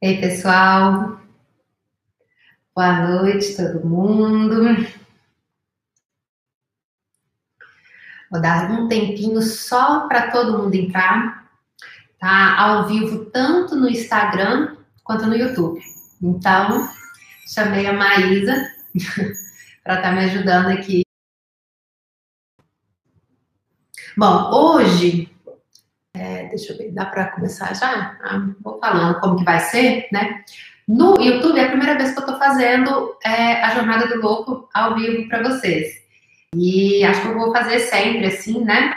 Ei, pessoal. Boa noite, todo mundo. Vou dar um tempinho só para todo mundo entrar. Tá ao vivo tanto no Instagram quanto no YouTube. Então, chamei a Maísa para estar tá me ajudando aqui. Bom, hoje é, deixa eu ver, dá para começar já? Ah, vou falando como que vai ser, né? No YouTube é a primeira vez que eu estou fazendo é, a Jornada do Louco ao vivo para vocês. E acho que eu vou fazer sempre assim, né?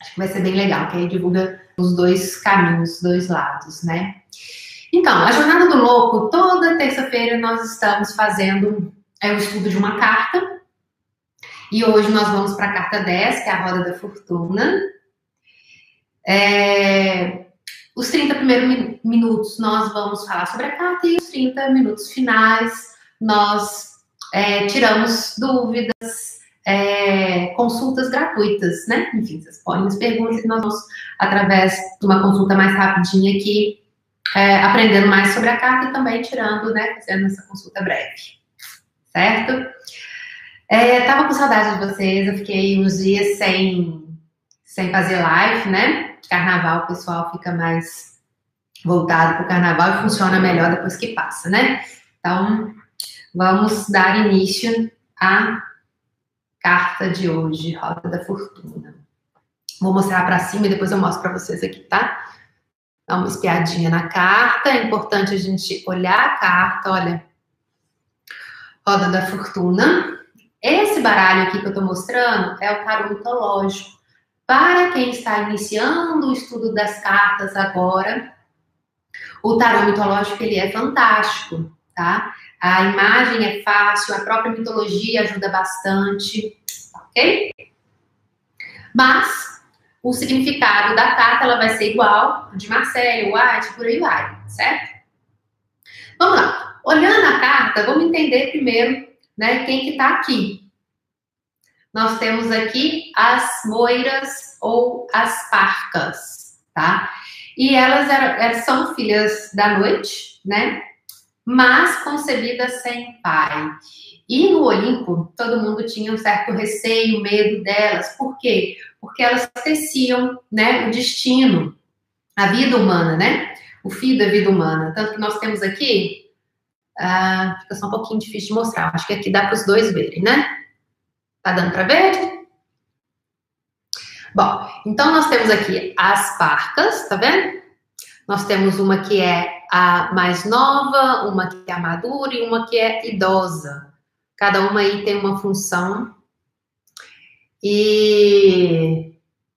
Acho que vai ser bem legal, que aí divulga os dois caminhos, os dois lados, né? Então, a Jornada do Louco, toda terça-feira nós estamos fazendo é, o estudo de uma carta. E hoje nós vamos para a carta 10, que é a Roda da Fortuna. É, os 30 primeiros minutos nós vamos falar sobre a carta e os 30 minutos finais nós é, tiramos dúvidas, é, consultas gratuitas, né? Enfim, vocês podem nos perguntar e nós vamos, através de uma consulta mais rapidinha aqui, é, aprendendo mais sobre a carta e também tirando, né? Fazendo essa consulta breve, certo? É, tava com saudade de vocês, eu fiquei uns dias sem, sem fazer live, né? Carnaval o pessoal fica mais voltado para o carnaval e funciona melhor depois que passa, né? Então, vamos dar início à carta de hoje, Roda da Fortuna. Vou mostrar para cima e depois eu mostro para vocês aqui, tá? Dá uma espiadinha na carta. É importante a gente olhar a carta, olha. Roda da Fortuna. Esse baralho aqui que eu estou mostrando é o tarô mitológico. Para quem está iniciando o estudo das cartas agora, o tarô mitológico ele é fantástico, tá? A imagem é fácil, a própria mitologia ajuda bastante, ok? Mas o significado da carta ela vai ser igual de Marcelo, White, por aí vai, certo? Vamos lá. Olhando a carta, vamos entender primeiro, né, quem que tá aqui, nós temos aqui as moiras ou as parcas, tá? E elas eram, são filhas da noite, né? Mas concebidas sem pai. E no Olimpo, todo mundo tinha um certo receio, medo delas. Por quê? Porque elas teciam, né, o destino, a vida humana, né? O fio da vida humana. Tanto que nós temos aqui, ah, fica só um pouquinho difícil de mostrar. Acho que aqui dá para os dois verem, né? Tá dando para ver? Bom, então nós temos aqui as parcas, tá vendo? Nós temos uma que é a mais nova, uma que é a madura e uma que é idosa. Cada uma aí tem uma função. E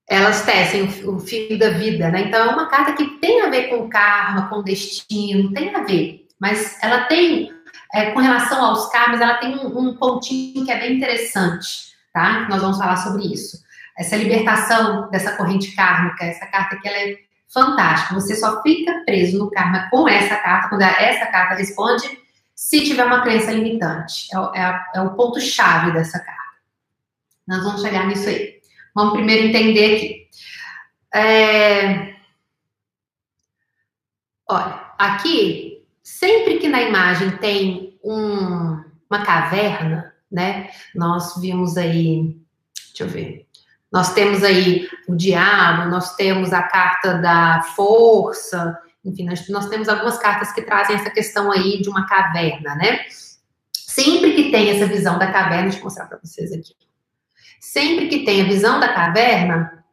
elas tecem o fio da vida, né? Então é uma carta que tem a ver com karma, com destino, tem a ver. Mas ela tem é, com relação aos karmas, ela tem um, um, pontinho que é bem interessante, tá? Nós vamos falar sobre isso. Essa libertação dessa corrente kármica, essa carta que ela é fantástica. Você só fica preso no karma com essa carta, quando essa carta responde, se tiver uma crença limitante. É, é, é o ponto-chave dessa carta. Nós vamos chegar nisso aí. Vamos primeiro entender aqui. É... Olha, aqui sempre que na imagem tem um, uma caverna, né? Nós vimos aí, deixa eu ver. Nós temos aí o diabo, nós temos a carta da força, enfim, nós, nós temos algumas cartas que trazem essa questão aí de uma caverna, né? Sempre que tem essa visão da caverna, deixa eu mostrar para vocês aqui. Sempre que tem a visão da caverna,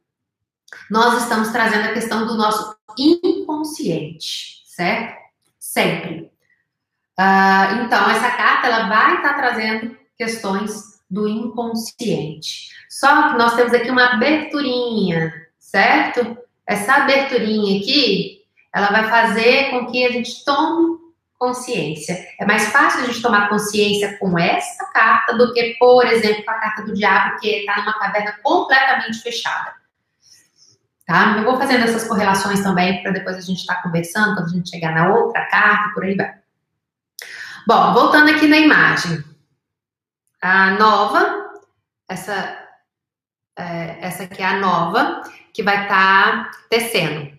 nós estamos trazendo a questão do nosso inconsciente, certo? Sempre. Uh, então, essa carta ela vai estar tá trazendo questões do inconsciente. Só que nós temos aqui uma aberturinha, certo? Essa aberturinha aqui, ela vai fazer com que a gente tome consciência. É mais fácil a gente tomar consciência com essa carta do que, por exemplo, com a carta do diabo, que está numa caverna completamente fechada tá? Eu vou fazendo essas correlações também para depois a gente estar tá conversando, quando a gente chegar na outra carta, por aí vai. Bom, voltando aqui na imagem. A nova, essa, é, essa aqui é a nova, que vai estar tá tecendo.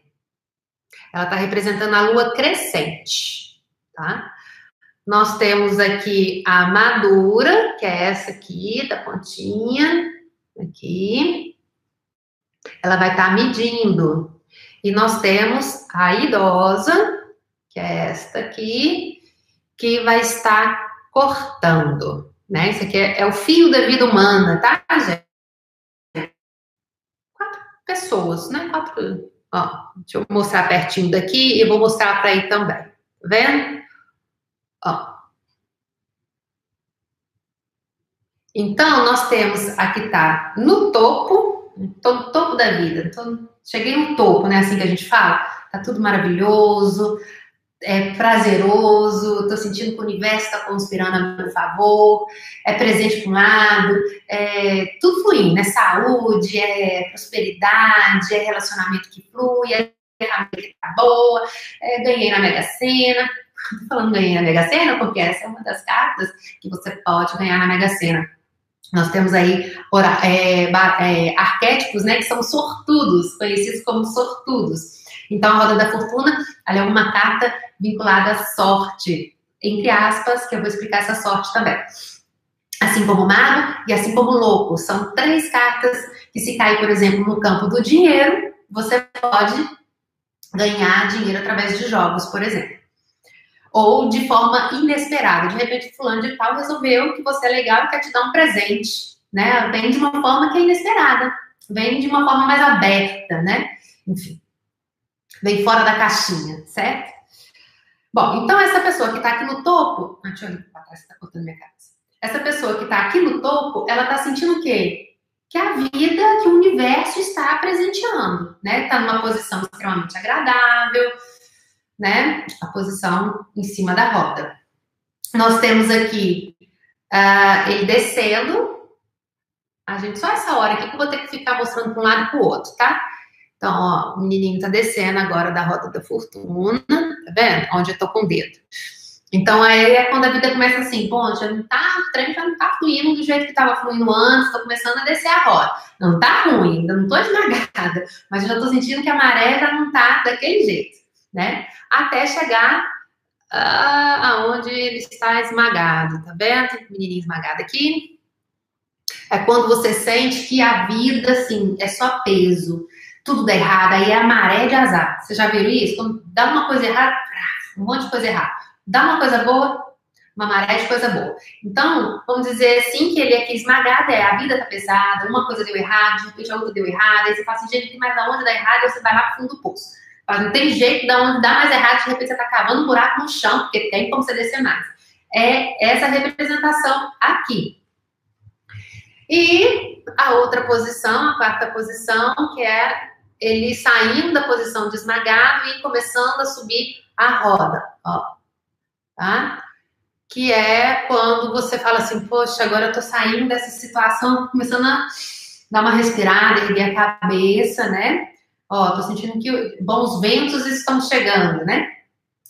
Ela está representando a lua crescente, tá? Nós temos aqui a madura, que é essa aqui, da pontinha, aqui. Ela vai estar tá medindo. E nós temos a idosa, que é esta aqui, que vai estar cortando, né? Isso aqui é, é o fio da vida humana, tá, gente? Quatro pessoas, né? Quatro. Ó, deixa eu mostrar pertinho daqui e vou mostrar para aí também. Tá vendo? Ó. Então, nós temos aqui tá no topo, tô no topo da vida, tô, cheguei no topo, né? Assim que a gente fala, tá tudo maravilhoso, é prazeroso, tô sentindo que o universo está conspirando a meu favor, é presente para um lado, é tudo fluindo, né? Saúde, é prosperidade, é relacionamento que flui, é família que tá boa, é, ganhei na Mega Sena. Tô falando ganhei na Mega Sena porque essa é uma das cartas que você pode ganhar na Mega Sena. Nós temos aí é, é, arquétipos, né, que são sortudos, conhecidos como sortudos. Então, a roda da fortuna, é uma carta vinculada à sorte, entre aspas, que eu vou explicar essa sorte também. Assim como o mago e assim como o louco. São três cartas que se cair, por exemplo, no campo do dinheiro, você pode ganhar dinheiro através de jogos, por exemplo. Ou de forma inesperada. De repente, fulano de tal resolveu que você é legal e quer te dar um presente. Né? Vem de uma forma que é inesperada. Vem de uma forma mais aberta, né? Enfim. Vem fora da caixinha, certo? Bom, então essa pessoa que está aqui no topo. Ah, deixa eu olhar para trás, está cortando minha cabeça. Essa pessoa que está aqui no topo, ela está sentindo o quê? Que a vida, que o universo está presenteando, né? Está numa posição extremamente agradável, né? A posição em cima da roda. Nós temos aqui uh, ele descendo. A gente, só essa hora aqui que eu vou ter que ficar mostrando para um lado e para o outro, tá? Então, ó, o menininho tá descendo agora da roda da fortuna, tá vendo? Onde eu tô com o dedo. Então, aí é quando a vida começa assim, bom, já não tá, o trem já não tá fluindo do jeito que tava fluindo antes, tô começando a descer a roda. Não tá ruim, ainda não tô esmagada, mas já tô sentindo que a maré já não tá daquele jeito, né? Até chegar ah, aonde ele está esmagado, tá vendo? Menininho esmagado aqui. É quando você sente que a vida, assim, é só peso tudo dá errado, aí é a maré de azar. Você já viu isso? Quando dá uma coisa errada, um monte de coisa errada. Dá uma coisa boa, uma maré de coisa boa. Então, vamos dizer assim que ele aqui esmagado é a vida tá pesada, uma coisa deu errado, de repente a outra deu errado, aí você fala assim, gente, mais aonde dá errado, aí você vai lá pro fundo do poço. Não tem jeito de onde dá mais errado, de repente você tá cavando um buraco no chão, porque tem como você descer mais. É essa representação aqui. E a outra posição, a quarta posição, que é ele saindo da posição de esmagado e começando a subir a roda, ó, tá? Que é quando você fala assim, poxa, agora eu tô saindo dessa situação, começando a dar uma respirada, erguer a cabeça, né? Ó, tô sentindo que bons ventos estão chegando, né?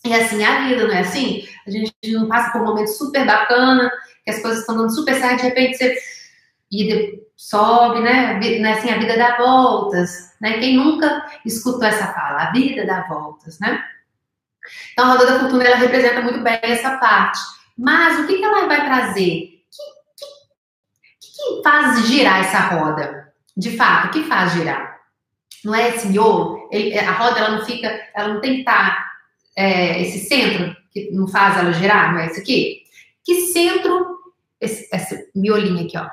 E assim, a vida, não é assim? A gente não passa por um momento super bacana, que as coisas estão dando super certo, de repente você e sobe, né? né? Assim, a vida dá voltas, né? Quem nunca escutou essa fala? A vida dá voltas, né? Então, a roda da fortuna, ela representa muito bem essa parte. Mas o que, que ela vai trazer? O que, que, que faz girar essa roda? De fato, o que faz girar? Não é esse miolo? Ele, a roda, ela não fica, ela não tem que estar, é, esse centro, que não faz ela girar, não é esse aqui? Que centro, esse, esse miolinho aqui, ó,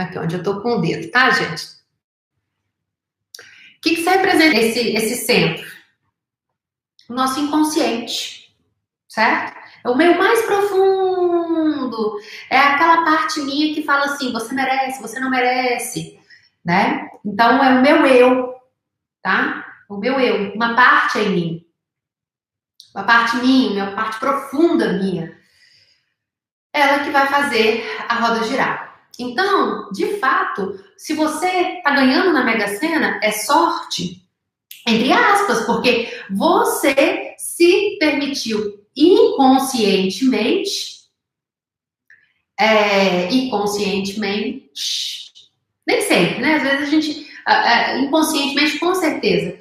Aqui onde eu tô com o dedo, tá, gente? O que, que representa esse, esse centro? O nosso inconsciente, certo? É o meu mais profundo. É aquela parte minha que fala assim: você merece, você não merece, né? Então é o meu eu, tá? O meu eu, uma parte em mim. Uma parte minha, uma parte profunda minha. Ela que vai fazer a roda girar. Então, de fato, se você está ganhando na Mega Sena, é sorte, entre aspas, porque você se permitiu inconscientemente, é, inconscientemente, nem sempre, né? Às vezes a gente, inconscientemente, com certeza,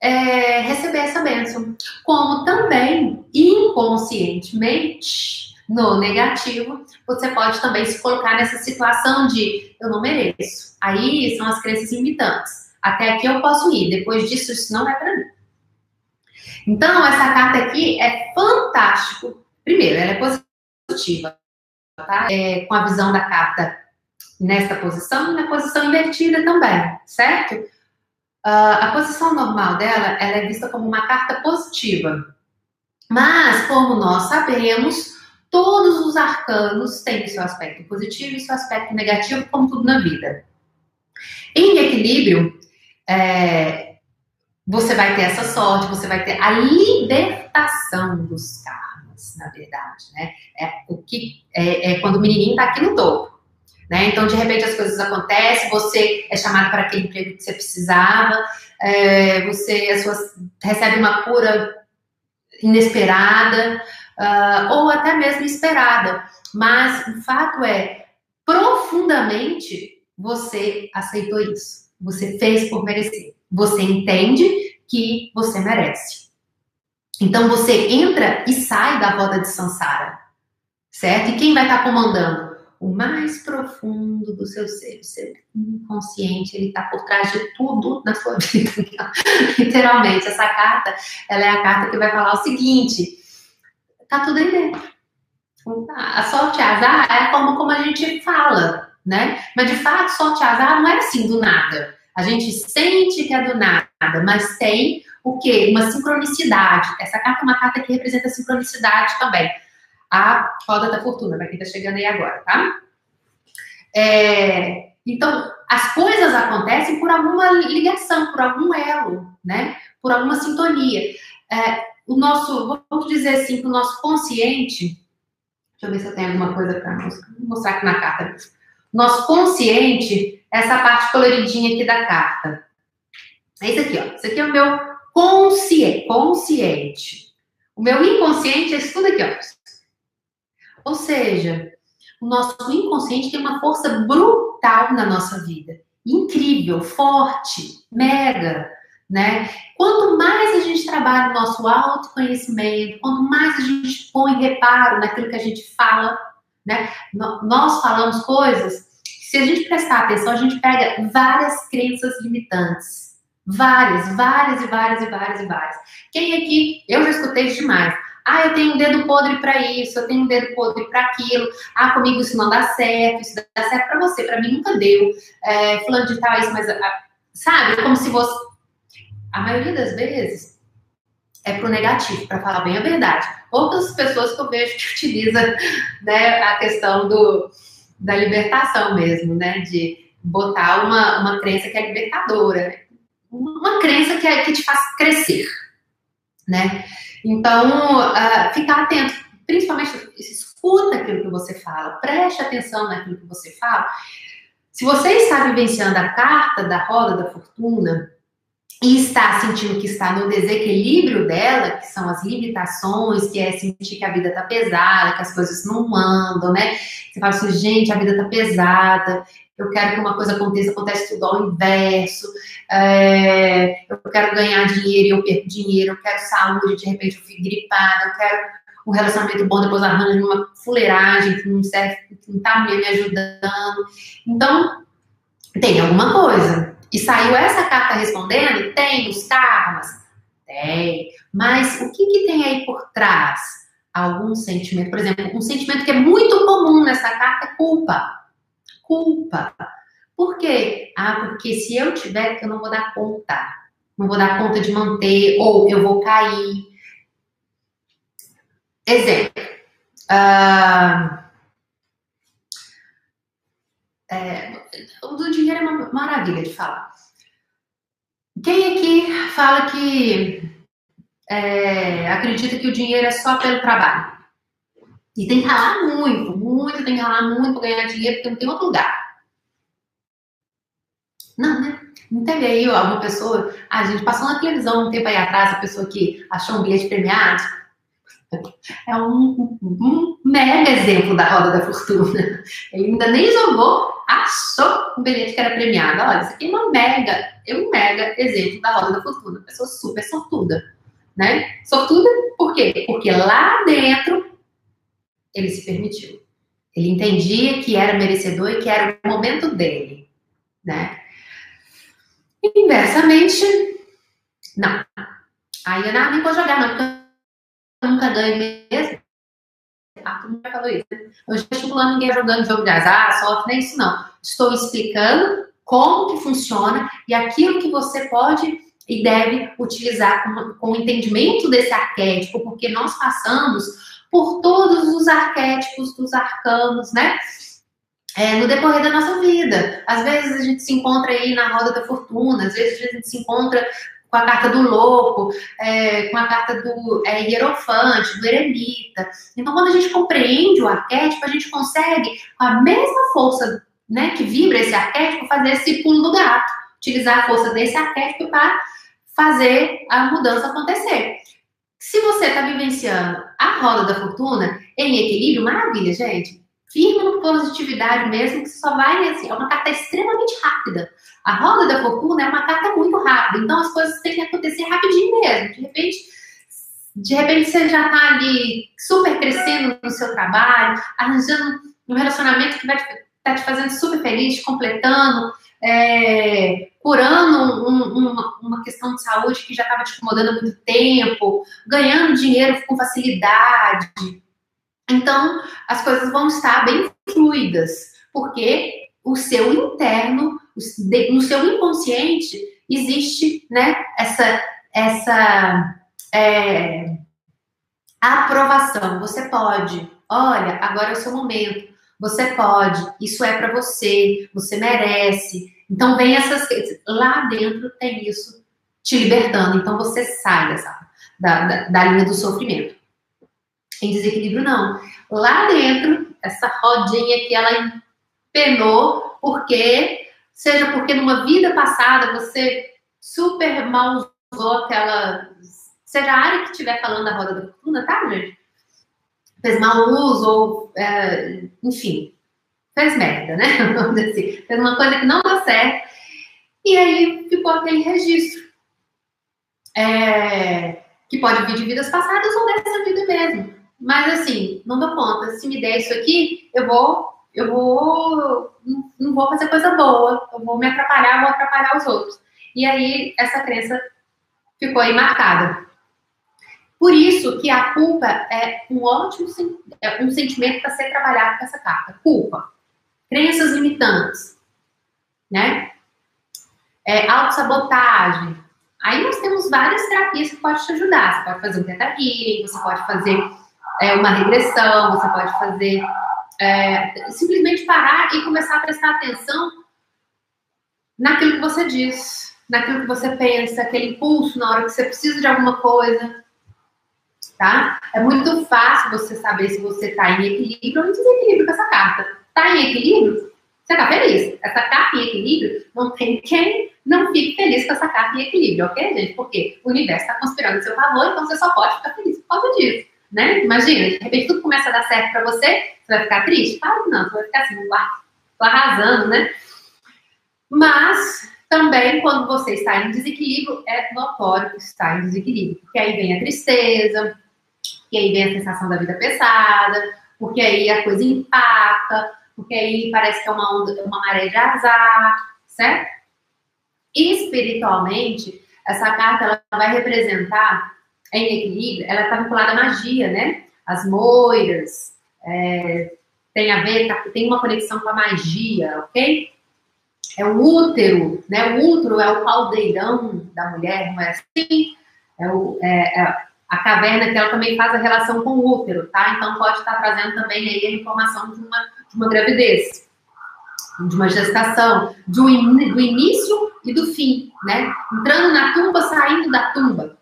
é, receber essa bênção. Como também, inconscientemente, no negativo, você pode também se colocar nessa situação de eu não mereço. Aí são as crenças limitantes. Até aqui eu posso ir, depois disso isso não é para mim. Então, essa carta aqui é fantástico. Primeiro, ela é positiva, tá? É, com a visão da carta nesta posição e na posição invertida também, certo? Uh, a posição normal dela, ela é vista como uma carta positiva. Mas, como nós sabemos, todos os arcanos têm seu aspecto positivo e seu aspecto negativo, como tudo na vida. Em equilíbrio, é, você vai ter essa sorte, você vai ter a libertação dos karmas, na verdade, né? É o que é, é quando o menininho está aqui no topo. Né? Então, de repente, as coisas acontecem, você é chamado para aquele emprego que você precisava, é, você recebe uma cura inesperada, uh, ou até mesmo esperada. Mas o fato é, profundamente, você aceitou isso. Você fez por merecer. Você entende que você merece. Então você entra e sai da roda de Sansara, certo? E quem vai estar comandando? O mais profundo do seu ser, o seu inconsciente, ele está por trás de tudo na sua vida. Literalmente, essa carta, ela é a carta que vai falar o seguinte: tá tudo aí dentro. A sorte e azar é forma como a gente fala, né? Mas de fato, sorte e azar não é assim do nada. A gente sente que é do nada, mas tem o quê? Uma sincronicidade. Essa carta é uma carta que representa sincronicidade também. A roda da fortuna, para quem está chegando aí agora, tá? É, então, as coisas acontecem por alguma ligação, por algum elo, né? Por alguma sintonia. É, o nosso, vamos dizer assim, que o nosso consciente, deixa eu ver se eu tenho alguma coisa para mostrar aqui na carta. Nosso consciente, essa parte coloridinha aqui da carta. É isso aqui, ó. Isso aqui é o meu consciente. consciente. O meu inconsciente é isso tudo aqui, ó. Ou seja, o nosso inconsciente tem uma força brutal na nossa vida. Incrível, forte, mega né? Quanto mais a gente trabalha o nosso autoconhecimento, quanto mais a gente põe reparo naquilo que a gente fala, né? Nós falamos coisas, se a gente prestar atenção, a gente pega várias crenças limitantes. Várias, várias e várias e várias e várias. Quem aqui, eu já escutei demais. Ah, eu tenho um dedo podre para isso, eu tenho um dedo podre para aquilo. Ah, comigo isso não dá certo, isso dá certo para você, para mim nunca deu. É, fulano de tal, isso, mas ah, sabe? Como se você a maioria das vezes é pro negativo, para falar bem a verdade. Poucas pessoas que eu vejo que utilizam né, a questão do, da libertação mesmo, né? De botar uma, uma crença que é libertadora, uma crença que, é, que te faz crescer, né? Então, uh, ficar atento, principalmente escuta aquilo que você fala, preste atenção naquilo que você fala. Se você está vivenciando a carta da roda da fortuna, e está sentindo que está no desequilíbrio dela, que são as limitações, que é sentir que a vida tá pesada, que as coisas não andam, né? Você fala assim, gente, a vida tá pesada, eu quero que uma coisa aconteça, acontece tudo ao inverso, é, eu quero ganhar dinheiro e eu perco dinheiro, eu quero saúde, de repente eu fico gripada, eu quero um relacionamento bom, depois arranjo uma fuleiragem que não serve, que não tá me ajudando. Então, tem alguma coisa. E saiu essa carta respondendo? Tem os karmas? Tem. Mas o que, que tem aí por trás? Algum sentimento, por exemplo, um sentimento que é muito comum nessa carta é culpa. Culpa. Por quê? Ah, porque se eu tiver, eu não vou dar conta. Não vou dar conta de manter, ou eu vou cair. Exemplo. Uh, é, o do dinheiro é uma maravilha de falar. Quem aqui fala que é, acredita que o dinheiro é só pelo trabalho? E tem que ralar muito, muito, tem que ralar muito para ganhar dinheiro, porque não tem outro lugar. Não, né? Não teve aí alguma pessoa. A gente passou na televisão um tempo aí atrás, a pessoa que achou um bilhete premiado é um, um, mega exemplo da roda da fortuna. Ele ainda nem jogou, achou um bilhete que era premiado. Olha, isso aqui é uma mega é um mega exemplo da roda da fortuna. Pessoa super sortuda, né? Sortuda por quê? Porque lá dentro ele se permitiu. Ele entendia que era merecedor e que era o momento dele, né? Inversamente, não. Aí eu não, nem vou jogar, não, porque nunca ganho mesmo. Ah, tu nunca falou isso, né? Eu estimulando ninguém jogando jogo de azar, sorte, nem isso, não. Estou explicando como que funciona e aquilo que você pode e deve utilizar com, com o entendimento desse arquétipo, porque nós passamos por todos os arquétipos dos arcanos, né? É, no decorrer da nossa vida. Às vezes a gente se encontra aí na roda da fortuna, às vezes a gente se encontra com a carta do louco, é, com a carta do é, hierofante, do eremita. Então, quando a gente compreende o arquétipo, a gente consegue, com a mesma força né, que vibra esse arquétipo, fazer esse pulo do gato, utilizar a força desse arquétipo para fazer a mudança acontecer. Se você está vivenciando a roda da fortuna em equilíbrio, maravilha, gente. Firma no positividade mesmo, que só vai assim. É uma carta extremamente rápida. A roda da fortuna é uma carta muito rápida, então as coisas têm que acontecer rapidinho mesmo. De repente, de repente você já está ali super crescendo no seu trabalho, arranjando um relacionamento que vai tá te fazendo super feliz, completando é, curando um, uma, uma, questão de saúde que já estava te incomodando há muito tempo, ganhando dinheiro com facilidade. Então, as coisas vão estar bem fluidas, porque o seu interno, no seu inconsciente, existe né, essa, essa é, aprovação. Você pode, olha, agora é o seu momento. Você pode, isso é para você, você merece. Então vem essas lá dentro tem isso te libertando. Então você sai dessa da, da, da linha do sofrimento. Em desequilíbrio não. Lá dentro essa rodinha que ela empenou porque seja porque numa vida passada você super mal usou aquela seja a área que estiver falando da roda da fortuna, tá, gente? fez mau uso, ou, é, enfim, fez merda, né? Vamos dizer assim, fez uma coisa que não deu certo, e aí ficou aquele registro. É, que pode vir de vidas passadas ou dessa vida mesmo. Mas assim, não dou conta. Se me der isso aqui, eu vou, eu vou, não vou fazer coisa boa. Eu vou me atrapalhar, vou atrapalhar os outros. E aí essa crença ficou aí marcada. Por isso que a culpa é um ótimo é um sentimento para ser trabalhado com essa carta. Culpa. Crenças limitantes. Né? É, autossabotagem. Aí nós temos várias terapias que podem te ajudar. Você pode fazer um teta você pode fazer é, uma regressão, você pode fazer é, simplesmente parar e começar a prestar atenção naquilo que você diz, naquilo que você pensa, aquele impulso na hora que você precisa de alguma coisa tá? É muito fácil você saber se você está em equilíbrio ou em desequilíbrio com essa carta. Está em equilíbrio? Você está feliz. Essa carta em equilíbrio, não tem quem não fique feliz com essa carta em equilíbrio, ok, gente? Porque o universo está conspirando em seu favor, então você só pode ficar feliz por causa disso, né? Imagina, de repente tudo começa a dar certo para você, você vai ficar triste? Claro que não, você vai ficar assim, tô arrasando, né? Mas também, quando você está em desequilíbrio, é notório que está em desequilíbrio, porque aí vem a tristeza, porque aí vem a sensação da vida pesada, porque aí a coisa empata, porque aí parece que é uma onda, uma maré de azar, certo? Espiritualmente, essa carta ela vai representar em equilíbrio, ela está vinculada à magia, né? As moiras, é, tem a ver, tá, tem uma conexão com a magia, ok? É o útero, né? O útero é o caldeirão da mulher, não é assim? É, o, é, é a caverna que ela também faz a relação com o útero, tá? Então pode estar trazendo também aí a informação de uma, de uma gravidez, de uma gestação, do, in, do início e do fim, né? Entrando na tumba, saindo da tumba.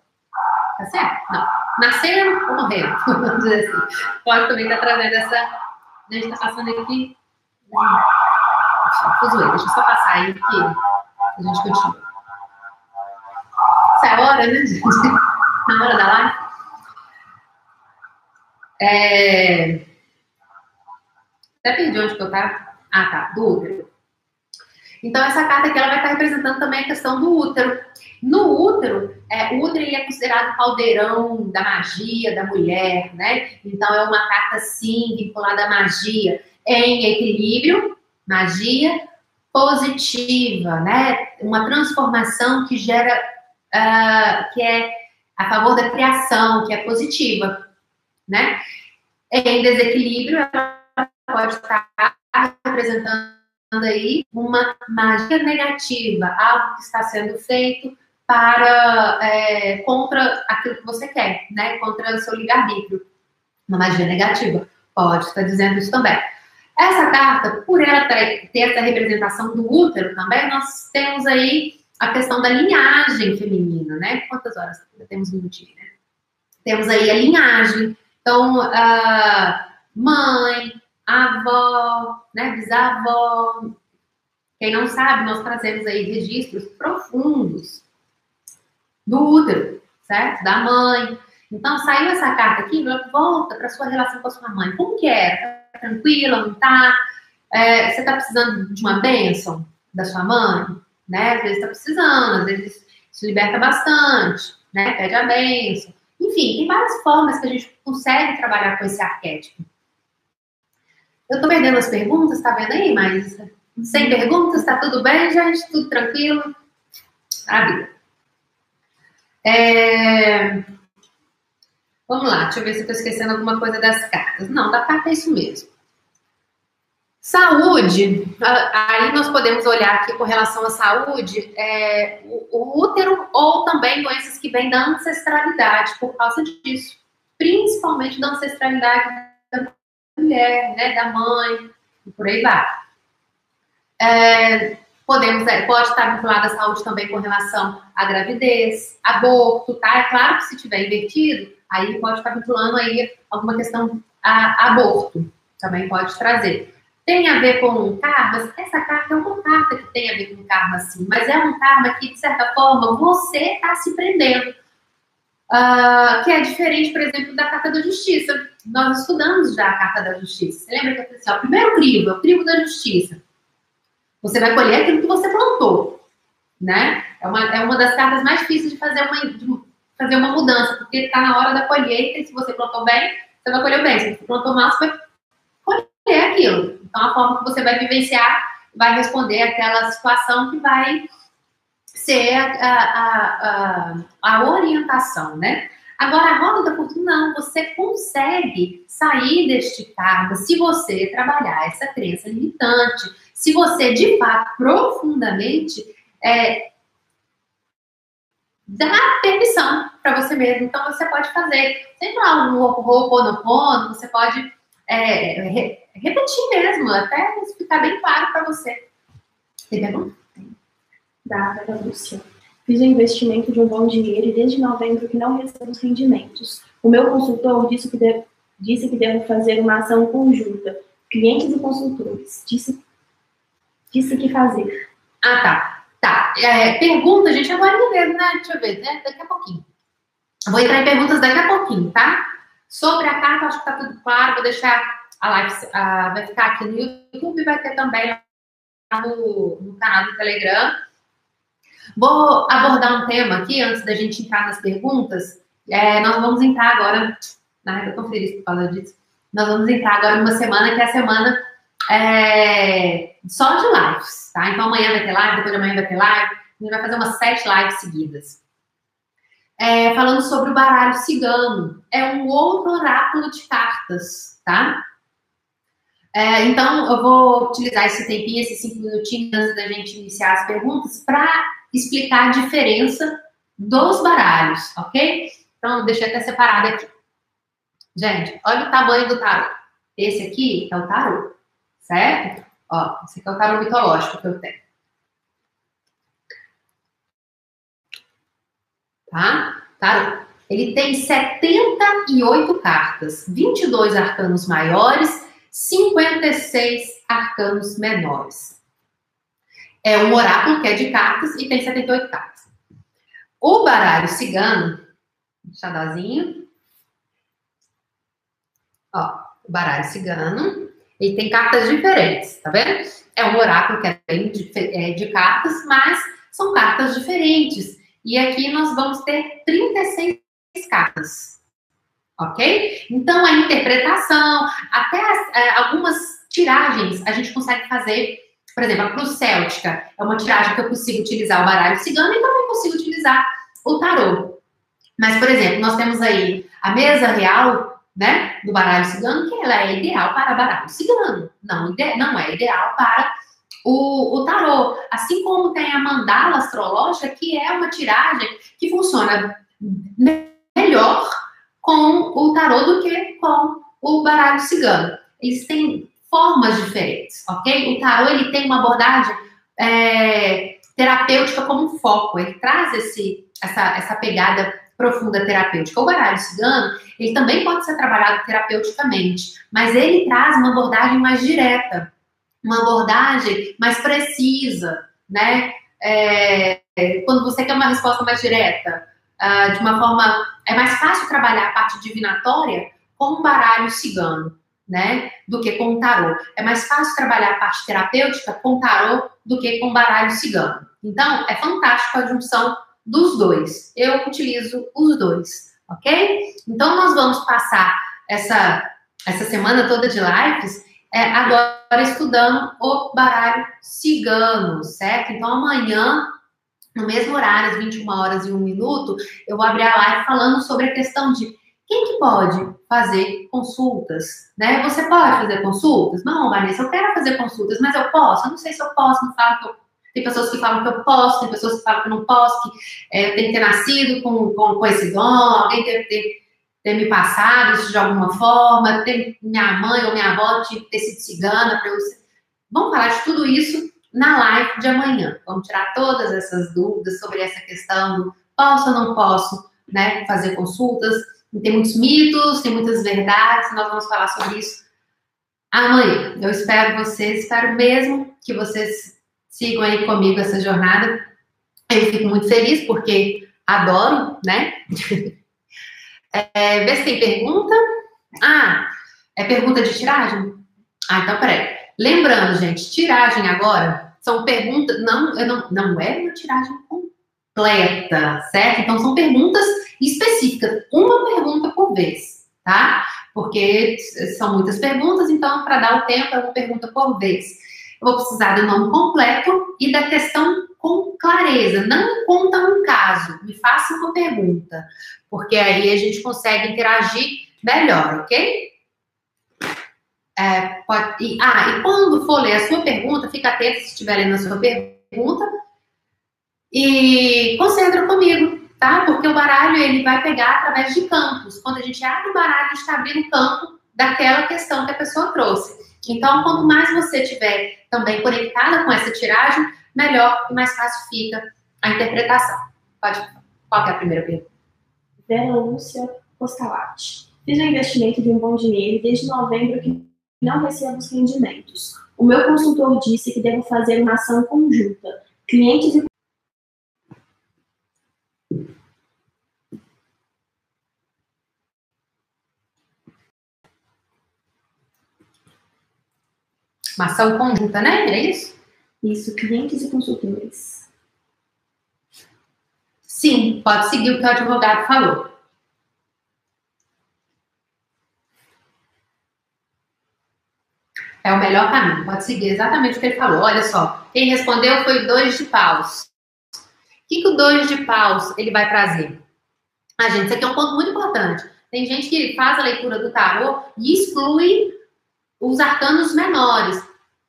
Tá certo? Não. Nasceram ou morreram, vamos dizer assim. Pode também estar trazendo essa. A gente está passando aqui. Deixa, deixa eu só passar aí que a gente continua. Essa é a hora, né, gente? na hora da live. É... Até perdi onde que eu tava. Ah, tá, do útero. Então, essa carta aqui ela vai estar representando também a questão do útero. No útero, é, o útero ele é considerado caldeirão da magia da mulher, né? Então, é uma carta, sim, vinculada à magia em equilíbrio, magia positiva, né? Uma transformação que gera, uh, que é a favor da criação, que é positiva, né? Em desequilíbrio, ela pode estar representando aí uma magia negativa, algo que está sendo feito para é, contra aquilo que você quer, né? Contra o seu livre-arbítrio. Uma magia negativa. Pode estar dizendo isso também. Essa carta, por ela ter essa representação do útero também, nós temos aí a questão da linhagem feminina, né? Quantas horas? Temos um minutinho, né? Temos aí a linhagem. Então, a mãe, avó, né? Bisavó. Quem não sabe, nós trazemos aí registros profundos do útero, certo? Da mãe. Então, saiu essa carta aqui, volta para sua relação com a sua mãe. Como que era? Tá tranquila, não tá? É, você está precisando de uma bênção da sua mãe? Né? Às vezes está precisando, às vezes se liberta bastante, né? Pede a bênção. Enfim, tem várias formas que a gente consegue trabalhar com esse arquétipo. Eu tô perdendo as perguntas, tá vendo aí? Mas sem perguntas, tá tudo bem, gente? Tudo tranquilo? Maravilha. É... Vamos lá, deixa eu ver se eu tô esquecendo alguma coisa das cartas. Não, da carta é isso mesmo. Saúde, aí nós podemos olhar aqui com relação à saúde, é, o, útero ou também doenças que vêm da ancestralidade por causa disso, principalmente da ancestralidade da mulher, né, da mãe, e por aí vai. É, podemos, é, pode estar vinculada à saúde também com relação à gravidez, aborto, tá? É claro que se tiver invertido, aí pode estar vinculando aí alguma questão a, aborto, também pode trazer. Tem a ver com karmas? Essa carta é uma carta que tem a ver com karma, sim, mas é um karma que, de certa forma, você está se prendendo. Uh, que é diferente, por exemplo, da carta da justiça. Nós estudamos já a carta da justiça. Você lembra que eu falei assim, ó, primeiro crivo é o crivo da justiça. Você vai colher aquilo que você plantou, né? É uma, é uma das cartas mais difíceis de fazer uma, de fazer uma mudança, porque está na hora da colheita e se você plantou bem, você vai colher bem. Se você plantou mal, você vai colher aquilo. Então, a forma que você vai vivenciar vai responder aquela situação que vai ser a, a, a, a orientação, né? Agora, a roda da fortuna, não, você consegue sair deste cargo se você trabalhar essa crença limitante, se você, de fato, profundamente, é, dá permissão para você mesmo. Então, você pode fazer, sempre lá um Ho'oponopono, você pode é, re, repetir mesmo, até ficar bem claro para você. Tem pergunta? Da Lúcia. Fiz um investimento de um bom dinheiro e desde novembro que não recebo os rendimentos. O meu consultor disse que, devo, disse que devo fazer uma ação conjunta, clientes e consultores. Disse, disse que fazer. Ah, tá. Tá. É, pergunta, gente, agora mesmo, né? Deixa eu ver, né? daqui a pouquinho. Vou entrar em perguntas daqui a pouquinho, tá? Sobre a carta, acho que tá tudo claro. Vou deixar a live, a, vai ficar aqui no YouTube, vai ter também no, no canal do Telegram. Vou abordar um tema aqui, antes da gente entrar nas perguntas. É, nós vamos entrar agora, na eu tô feliz por causa disso. Nós vamos entrar agora numa semana que é a semana é, só de lives, tá? Então amanhã vai ter live, depois de amanhã vai ter live. A gente vai fazer umas sete lives seguidas é, falando sobre o baralho cigano. É um outro oráculo de cartas, tá? É, então, eu vou utilizar esse tempinho, esses cinco minutinhos antes da gente iniciar as perguntas, para explicar a diferença dos baralhos, ok? Então, deixa eu até separado aqui. Gente, olha o tamanho do tarô. Esse aqui é o tarô, certo? Ó, esse aqui é o tarô mitológico que eu tenho. tá? Tá? Ele tem 78 cartas, 22 arcanos maiores, 56 arcanos menores. É um oráculo que é de cartas e tem 78 cartas. O baralho cigano, xadazinho, ó, o baralho cigano, ele tem cartas diferentes, tá vendo? é um oráculo que é de, é de cartas, mas são cartas diferentes. E aqui nós vamos ter 36 cartas. Ok? Então, a interpretação, até as, é, algumas tiragens a gente consegue fazer. Por exemplo, a Cruz Céltica é uma tiragem que eu consigo utilizar o baralho cigano e também consigo utilizar o tarô. Mas, por exemplo, nós temos aí a mesa real, né, do baralho cigano, que ela é ideal para baralho cigano. Não, não é ideal para o, o tarô. Assim como tem a mandala astrológica, que é uma tiragem que funciona melhor com o tarô do que com o baralho cigano. Eles têm formas diferentes, ok? O tarô ele tem uma abordagem é, terapêutica como foco, ele traz esse, essa, essa pegada profunda terapêutica. O baralho cigano, ele também pode ser trabalhado terapeuticamente, mas ele traz uma abordagem mais direta, uma abordagem mais precisa, né? É, quando você quer uma resposta mais direta, uh, de uma forma. É mais fácil trabalhar a parte divinatória com um baralho cigano, né? Do que com tarô. É mais fácil trabalhar a parte terapêutica com tarô do que com baralho cigano. Então, é fantástico a junção dos dois. Eu utilizo os dois, ok? Então, nós vamos passar essa, essa semana toda de lives é, agora estudando o baralho cigano, certo? Então, amanhã, no mesmo horário, às 21 horas e 1 minuto, eu vou abrir a live falando sobre a questão de quem que pode fazer consultas, né? Você pode fazer consultas? Não, Vanessa, eu quero fazer consultas, mas eu posso? Eu não sei se eu posso, não falo que eu... Tem pessoas que falam que eu posso, tem pessoas que falam que eu não posso, que é, eu tenho que ter nascido com, com, com esse dom, alguém que ter ter me passado isso de alguma forma, ter minha mãe ou minha avó ter sido cigana eu. Vamos falar de tudo isso na live de amanhã. Vamos tirar todas essas dúvidas sobre essa questão do posso ou não posso né, fazer consultas. Tem muitos mitos, tem muitas verdades, nós vamos falar sobre isso amanhã. Eu espero vocês, espero mesmo que vocês sigam aí comigo essa jornada. Eu fico muito feliz porque adoro, né? É, vê se tem pergunta. Ah, é pergunta de tiragem? Ah, então peraí. Lembrando, gente, tiragem agora são perguntas. Não, não, não é uma tiragem completa, certo? Então são perguntas específicas, uma pergunta por vez, tá? Porque são muitas perguntas, então, para dar o tempo, é uma pergunta por vez. Eu vou precisar do nome completo e da questão com clareza. Não conta um caso, me faça uma pergunta porque aí a gente consegue interagir melhor, ok? É, pode, e, ah, e quando for ler a sua pergunta, fica atento se estiver lendo a sua pergunta e concentra comigo, tá? Porque o baralho ele vai pegar através de campos. Quando a gente abre o baralho, a gente está abrindo o campo daquela questão que a pessoa trouxe. Então, quanto mais você tiver também conectada com essa tiragem, melhor e mais fácil fica a interpretação. Pode, qual é a primeira pergunta? Vera Lúcia Coscalati. Fiz um investimento de um bom dinheiro desde novembro que não recebo os rendimentos. O meu consultor disse que devo fazer uma ação conjunta. Clientes e Uma ação conjunta, né? É isso? Isso, clientes e consultores. Sim, pode seguir o que o advogado falou. É o melhor caminho, pode seguir exatamente o que ele falou. Olha só, quem respondeu foi o dois de paus. O que, que o dois de paus ele vai trazer? Ah, gente, isso aqui é um ponto muito importante. Tem gente que faz a leitura do tarô e exclui os arcanos menores.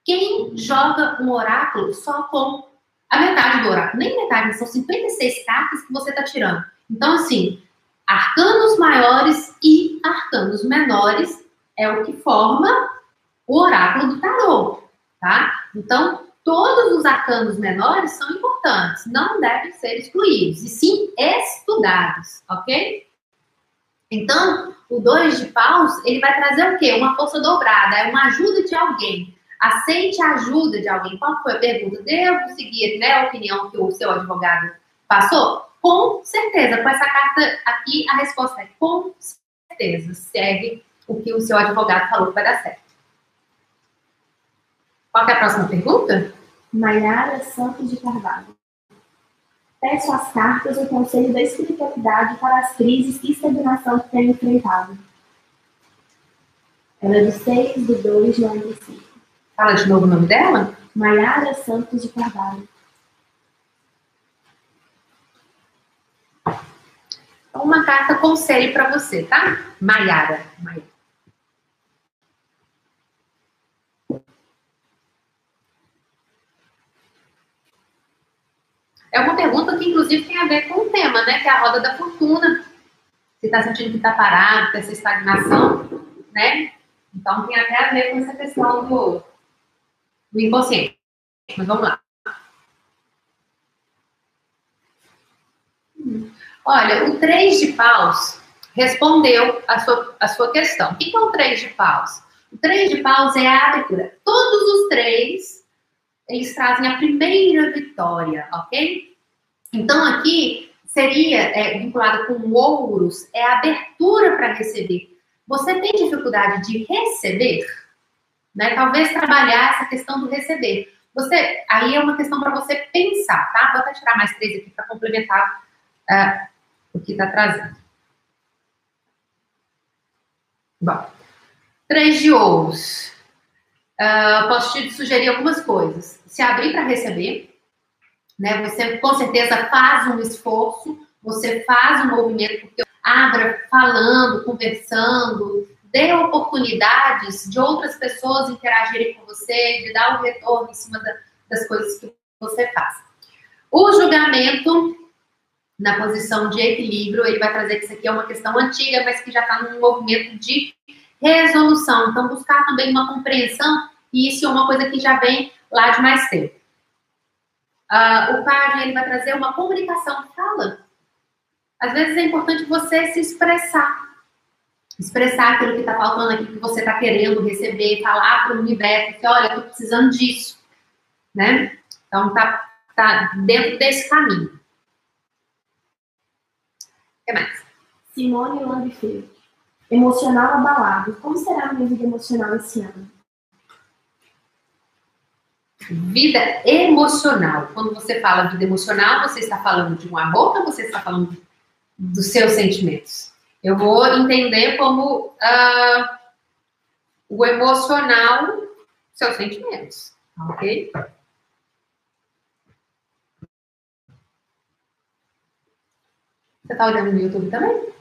Quem joga um oráculo só com a metade do oráculo, nem metade, são 56 cartas que você está tirando. Então, assim, arcanos maiores e arcanos menores é o que forma o oráculo do tarô, tá? Então, todos os arcanos menores são importantes, não devem ser excluídos, e sim estudados, ok? Então, o dois de paus, ele vai trazer o quê? Uma força dobrada, é uma ajuda de alguém. Aceite a ajuda de alguém. Qual foi a pergunta? Devo seguir né, a opinião que o seu advogado passou? Com certeza. Com essa carta aqui, a resposta é com certeza. Segue o que o seu advogado falou que vai dar certo. Qual é a próxima pergunta? Maiara Santos de Carvalho. Peço às cartas o conselho da espiritualidade para as crises e estagnação que tenho enfrentado. Ela é de 6 de 2 de 95. Fala de novo o nome dela? Maiara Santos de Carvalho. Uma carta conselho para você, tá? Maiara. Maiara. É uma pergunta que, inclusive, tem a ver com o tema, né? Que é a roda da fortuna. Você está sentindo que está parado, que essa estagnação, né? Então, tem até a ver com essa questão do, do inconsciente. Mas vamos lá. Olha, o três de paus respondeu a sua, a sua questão. O que é o três de paus? O três de paus é a abertura. Todos os três eles trazem a primeira vitória, ok? Então aqui seria é, vinculado com ouros, é abertura para receber. Você tem dificuldade de receber? Né? Talvez trabalhar essa questão do receber. Você, aí é uma questão para você pensar, tá? Vou até tirar mais três aqui para complementar uh, o que está trazendo. Bom, três de ouros. Uh, posso te sugerir algumas coisas. Se abrir para receber, né? Você com certeza faz um esforço, você faz um movimento, porque abra falando, conversando, dê oportunidades de outras pessoas interagirem com você, de dar um retorno em cima da, das coisas que você faz. O julgamento, na posição de equilíbrio, ele vai trazer que isso aqui é uma questão antiga, mas que já está num movimento de resolução. Então, buscar também uma compreensão, e isso é uma coisa que já vem lá de mais tempo. Uh, o pajem, ele vai trazer uma comunicação, fala. Às vezes é importante você se expressar. Expressar aquilo que está faltando aqui, que você está querendo receber, falar para o universo, que olha, estou precisando disso. Né? Então, tá, tá dentro desse caminho. O que mais? Simone Landfield. Emocional abalado. Como será a minha vida emocional esse ano? Vida emocional. Quando você fala vida emocional, você está falando de um amor ou você está falando dos seus sentimentos? Eu vou entender como uh, o emocional, seus sentimentos, ok? Você está olhando no YouTube também?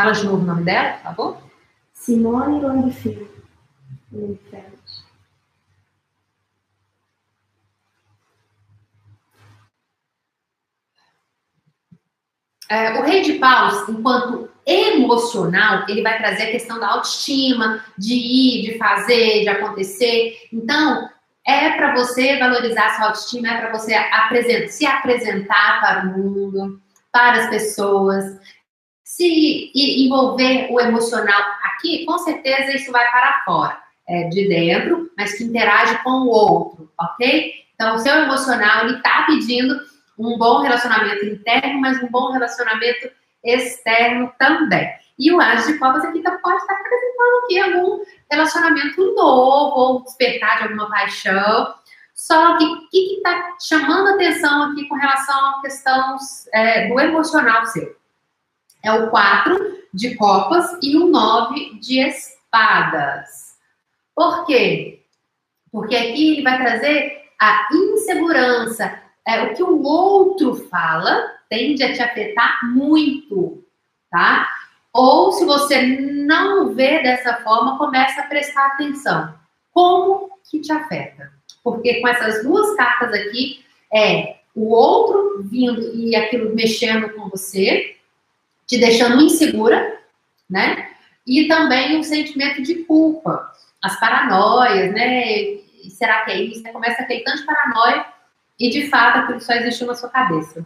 Fala de novo o nome dela, por favor. Simone Longfield. É, o rei de paus, enquanto emocional, ele vai trazer a questão da autoestima, de ir, de fazer, de acontecer. Então, é para você valorizar sua autoestima, é para você apresentar, se apresentar para o mundo, para as pessoas se envolver o emocional aqui, com certeza isso vai para fora, é, de dentro, mas que interage com o outro, ok? Então, o seu emocional, ele está pedindo um bom relacionamento interno, mas um bom relacionamento externo também. E o Anjo de Copas aqui tá, pode estar apresentando aqui algum relacionamento novo, ou despertar de alguma paixão. Só que o que está chamando atenção aqui com relação à questão é, do emocional seu? É o 4 de copas e o 9 de espadas. Por quê? Porque aqui ele vai trazer a insegurança. É, o que o outro fala tende a te afetar muito, tá? Ou se você não vê dessa forma, começa a prestar atenção. Como que te afeta? Porque com essas duas cartas aqui, é o outro vindo e aquilo mexendo com você, te deixando insegura, né? E também um sentimento de culpa, as paranoias, né? Será que é isso? Começa aquele tanto de paranoia e de fato aquilo só existiu na sua cabeça.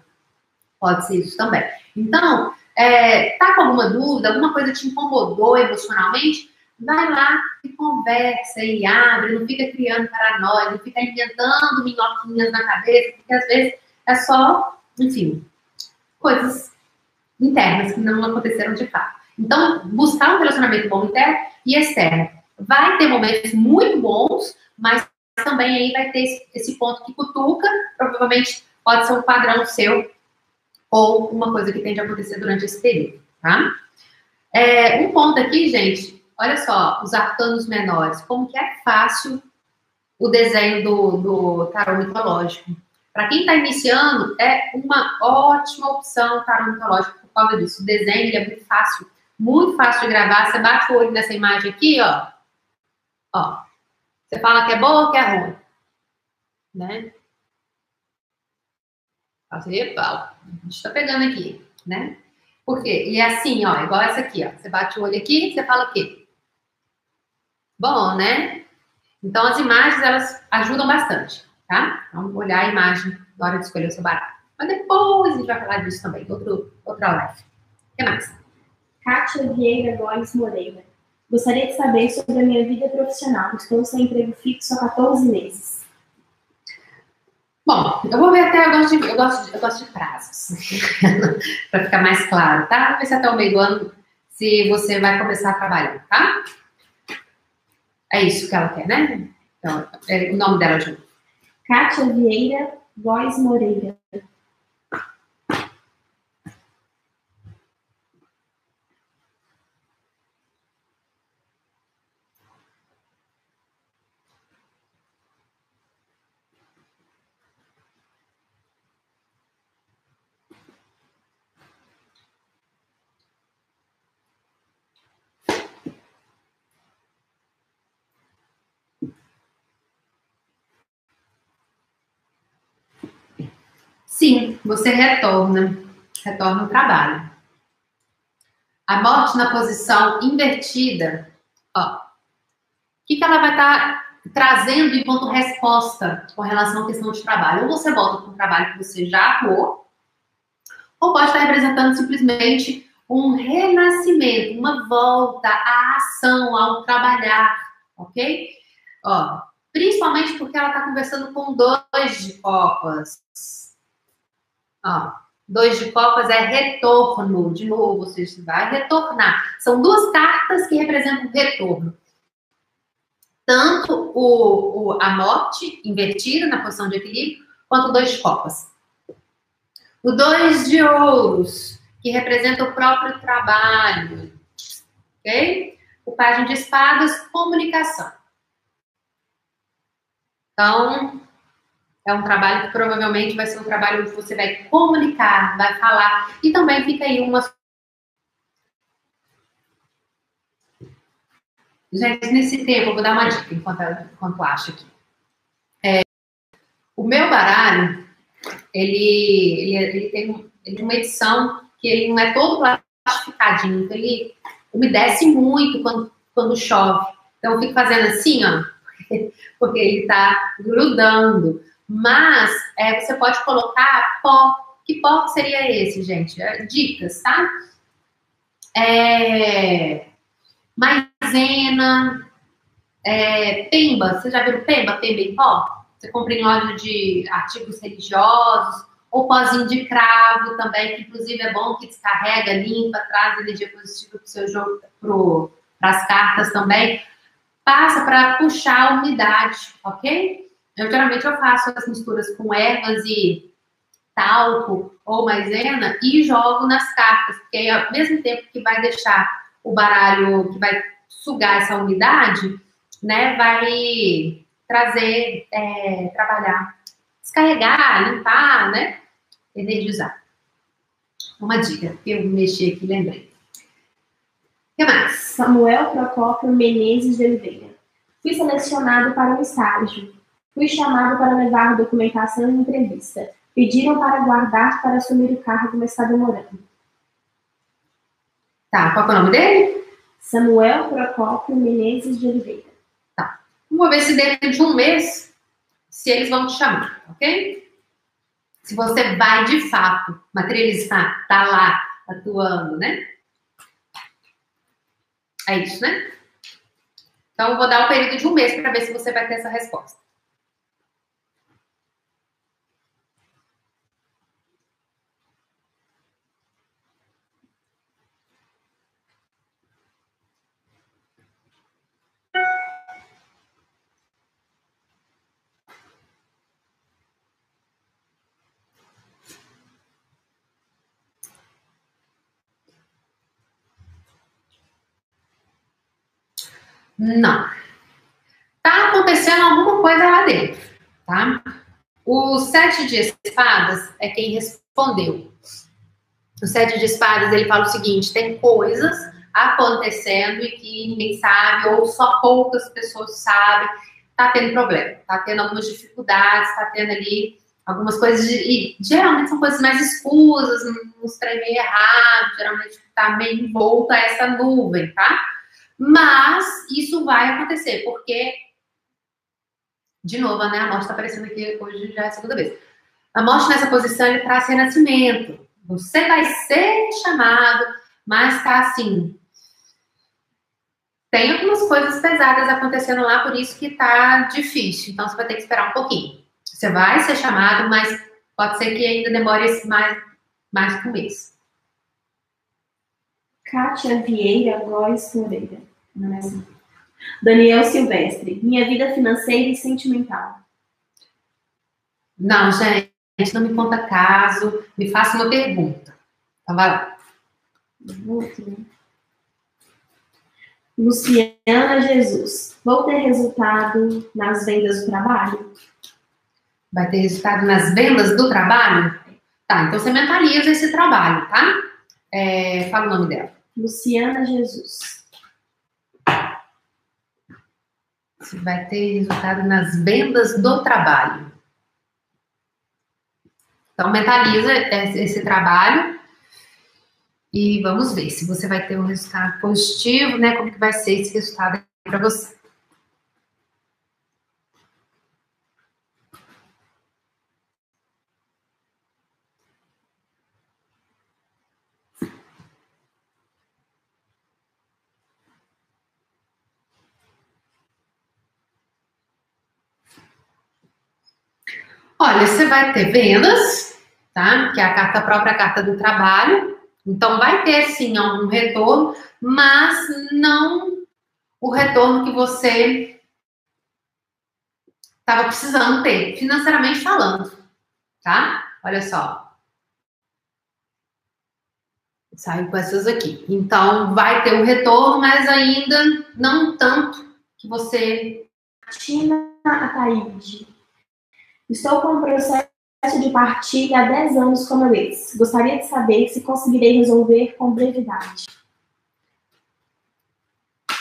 Pode ser isso também. Então, é, tá com alguma dúvida, alguma coisa te incomodou emocionalmente? Vai lá e conversa e abre, não fica criando paranoia, não fica alimentando minhoquinhas na cabeça, porque às vezes é só, enfim, coisas internas que não aconteceram de fato. Então, buscar um relacionamento bom interno e externo. Vai ter momentos muito bons, mas também aí vai ter esse ponto que cutuca, provavelmente pode ser um padrão seu ou uma coisa que tende a acontecer durante esse período, tá? É, um ponto aqui, gente, olha só, os arcanos menores, como que é fácil o desenho do, do tarô mitológico. Para quem está iniciando, é uma ótima opção o tarô mitológico causa disso. O desenho é muito fácil, muito fácil de gravar. Você bate o olho nessa imagem aqui, ó. Ó. Você fala que é boa ou que é ruim. Né? Epa, a gente está pegando aqui, né? Por quê? E é assim, ó, igual essa aqui, ó. Você bate o olho aqui, você fala o quê? Bom, né? Então, as imagens, elas ajudam bastante, tá? Vamos olhar a imagem na hora de escolher o seu barato. Mas depois a gente vai falar disso também, outro, outra live. O que mais? Kátia Vieira Góes Moreira. Gostaria de saber sobre a minha vida profissional. Estou sem emprego fixo há 14 meses. Bom, eu vou ver até, eu gosto de, eu gosto de, eu gosto de prazos, para ficar mais claro, tá? Vou ver se até o meio do ano, se você vai começar a trabalhar, tá? É isso que ela quer, né? Então, é o nome dela de Kátia Vieira Góes Moreira. Você retorna, retorna ao trabalho. A morte na posição invertida, ó, o que, que ela vai estar tá trazendo enquanto resposta com relação à questão de trabalho? Ou você volta para um trabalho que você já atuou, ou pode estar representando simplesmente um renascimento, uma volta à ação, ao trabalhar, ok? Ó, principalmente porque ela está conversando com dois de copas. Ó, dois de copas é retorno. De novo, você vai retornar. São duas cartas que representam retorno. Tanto o, o, a morte invertida na posição de equilíbrio, quanto dois de copas. O dois de ouros, que representa o próprio trabalho. Ok? O página de espadas, comunicação. Então, é um trabalho que provavelmente vai ser um trabalho onde você vai comunicar, vai falar. E também fica aí uma. Gente, nesse tempo, eu vou dar uma dica enquanto, enquanto acho aqui. É, o meu baralho, ele, ele, ele, tem, ele uma edição que ele não é todo plastificadinho, então ele umedece muito quando, quando chove. Então eu fico fazendo assim, ó, porque ele está grudando. Mas é, você pode colocar pó. Que pó seria esse, gente? É, dicas, tá? É, maisena, é, pemba. Você já viu pemba? Pemba em pó? Você compra em loja de artigos religiosos. Ou pozinho de cravo também, que inclusive é bom que descarrega, limpa, traz energia positiva para o seu jogo, para as cartas também. Passa para puxar a umidade, ok? Eu geralmente eu faço as misturas com ervas e talco ou maisena e jogo nas cartas, porque aí, ao mesmo tempo que vai deixar o baralho, que vai sugar essa umidade, né, vai trazer, é, trabalhar, descarregar, limpar, né, energizar. Uma dica que eu mexi aqui, lembrei. O que mais? Samuel Procópio Menezes de Oliveira. Fui selecionado para um estágio Fui chamado para levar documentação e entrevista. Pediram para guardar para assumir o cargo, mas está demorando. Tá, qual é o nome dele? Samuel Procópio Menezes de Oliveira. Tá. Vamos ver se dentro de um mês, se eles vão te chamar, ok? Se você vai de fato materializar, tá lá atuando, né? É isso, né? Então, eu vou dar o um período de um mês para ver se você vai ter essa resposta. Não. Tá acontecendo alguma coisa lá dentro, tá? O sete de espadas é quem respondeu. O sete de espadas, ele fala o seguinte, tem coisas acontecendo e que ninguém sabe, ou só poucas pessoas sabem, tá tendo problema, tá tendo algumas dificuldades, tá tendo ali algumas coisas, de, e geralmente são coisas mais escusas, uns trem errado, geralmente tá meio envolta essa nuvem, tá? Mas isso vai acontecer, porque, de novo, né, a morte está aparecendo aqui hoje já é a segunda vez. A morte nessa posição ele traz renascimento. Você vai ser chamado, mas tá assim. Tem algumas coisas pesadas acontecendo lá, por isso que tá difícil. Então você vai ter que esperar um pouquinho. Você vai ser chamado, mas pode ser que ainda demore mais, mais um mês. Kátia Vieira Góes Moreira. Não é assim. Daniel Silvestre. Minha vida financeira e sentimental. Não, gente, não me conta caso. Me faça uma pergunta. Então vai lá. Luciana Jesus. Vou ter resultado nas vendas do trabalho? Vai ter resultado nas vendas do trabalho? Tá, então você mentaliza esse trabalho, tá? É, fala o nome dela. Luciana Jesus. Você vai ter resultado nas vendas do trabalho. Então, mentaliza esse trabalho e vamos ver se você vai ter um resultado positivo, né? Como que vai ser esse resultado para você. Olha, você vai ter vendas, tá? Que é a carta própria, a carta do trabalho. Então, vai ter sim algum retorno, mas não o retorno que você estava precisando ter, financeiramente falando, tá? Olha só. Saiu com essas aqui. Então, vai ter um retorno, mas ainda não tanto que você. Tina Ataíde. Estou com um processo de partilha há 10 anos com meu ex. Gostaria de saber se conseguirei resolver com brevidade.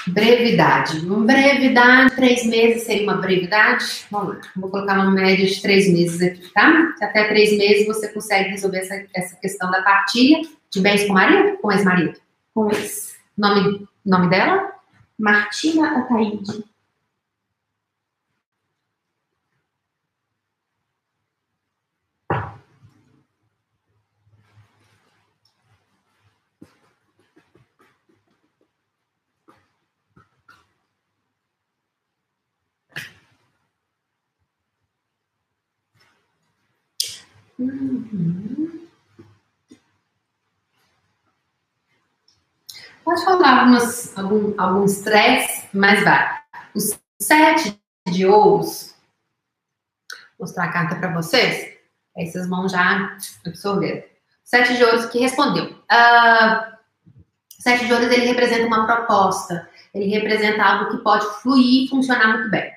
Brevidade. Brevidade, três meses seria uma brevidade? Vamos lá, vou colocar uma média de três meses aqui, tá? Até três meses você consegue resolver essa, essa questão da partilha de bens com o marido? Com ex-marido? Com ex. Nome, nome dela? Martina Ataíde. Uhum. Pode falar algumas, algum, alguns três, mas vai. Os sete de ouros, vou mostrar a carta para vocês, aí vocês vão já absorver. Sete de ouros que respondeu. Uh, sete de ouros, ele representa uma proposta, ele representa algo que pode fluir e funcionar muito bem.